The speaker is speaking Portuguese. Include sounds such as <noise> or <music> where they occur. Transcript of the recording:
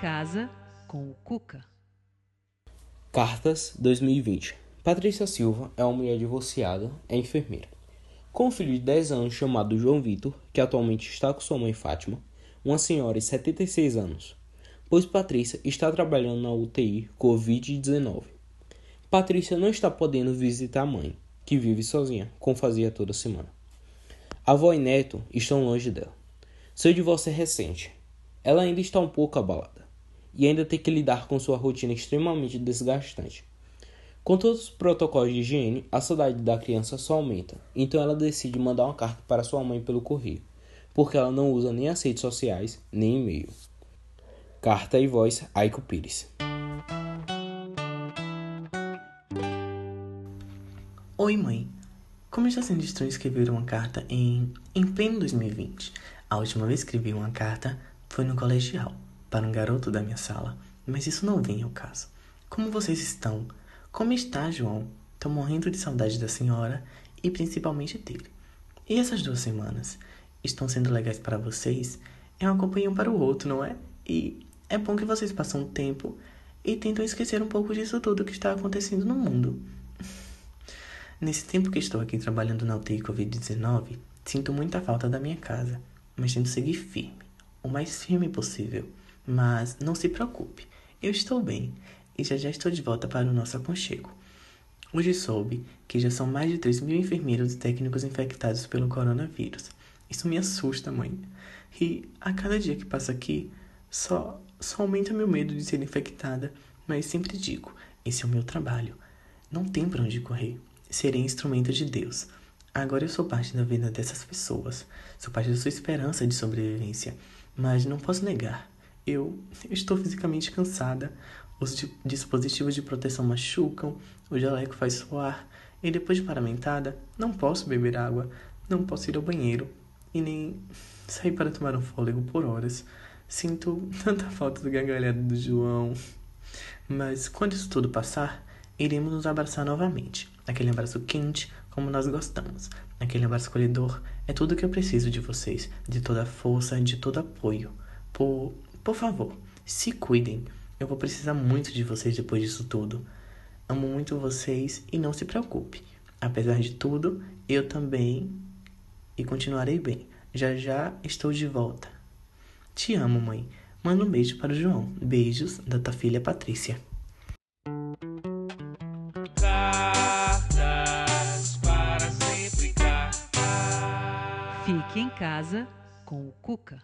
casa com o Cuca. Cartas 2020. Patrícia Silva é uma mulher divorciada, é enfermeira. Com um filho de 10 anos chamado João Vitor, que atualmente está com sua mãe Fátima, uma senhora de 76 anos, pois Patrícia está trabalhando na UTI Covid-19. Patrícia não está podendo visitar a mãe, que vive sozinha, como fazia toda semana. A avó e neto estão longe dela. Seu divórcio é recente. Ela ainda está um pouco abalada e ainda tem que lidar com sua rotina extremamente desgastante. Com todos os protocolos de higiene, a saudade da criança só aumenta, então ela decide mandar uma carta para sua mãe pelo correio, porque ela não usa nem as redes sociais, nem e-mail. Carta e voz Aiko Pires. Oi, mãe. Como está sendo estranho escrever uma carta em, em pleno 2020? A última vez que escrevi uma carta foi no colegial para um garoto da minha sala, mas isso não vem ao caso. Como vocês estão? Como está, João? Tô morrendo de saudade da senhora e principalmente dele. E essas duas semanas? Estão sendo legais para vocês? É um companhia para o outro, não é? E é bom que vocês passam um tempo e tentam esquecer um pouco disso tudo que está acontecendo no mundo. <laughs> Nesse tempo que estou aqui trabalhando na UTI Covid-19, sinto muita falta da minha casa, mas tento seguir firme, o mais firme possível. Mas não se preocupe, eu estou bem e já já estou de volta para o nosso aconchego. Hoje soube que já são mais de 3 mil enfermeiros e técnicos infectados pelo coronavírus. Isso me assusta, mãe. E a cada dia que passa aqui, só, só aumenta meu medo de ser infectada. Mas sempre digo: esse é o meu trabalho. Não tem para onde correr. Serei instrumento de Deus. Agora eu sou parte da vida dessas pessoas. Sou parte da sua esperança de sobrevivência. Mas não posso negar eu estou fisicamente cansada, os dispositivos de proteção machucam, o jaleco faz suar, e depois de paramentada, não posso beber água, não posso ir ao banheiro e nem sair para tomar um fôlego por horas. Sinto <laughs> tanta falta do gargalhado do João. Mas quando isso tudo passar, iremos nos abraçar novamente. Aquele abraço quente, como nós gostamos. Aquele abraço acolhedor é tudo que eu preciso de vocês, de toda força, de todo apoio. Por por favor, se cuidem. Eu vou precisar muito de vocês depois disso tudo. Amo muito vocês e não se preocupe. Apesar de tudo, eu também e continuarei bem. Já já estou de volta. Te amo, mãe. Manda um beijo para o João. Beijos da tua filha Patrícia. Fique em casa com o Cuca.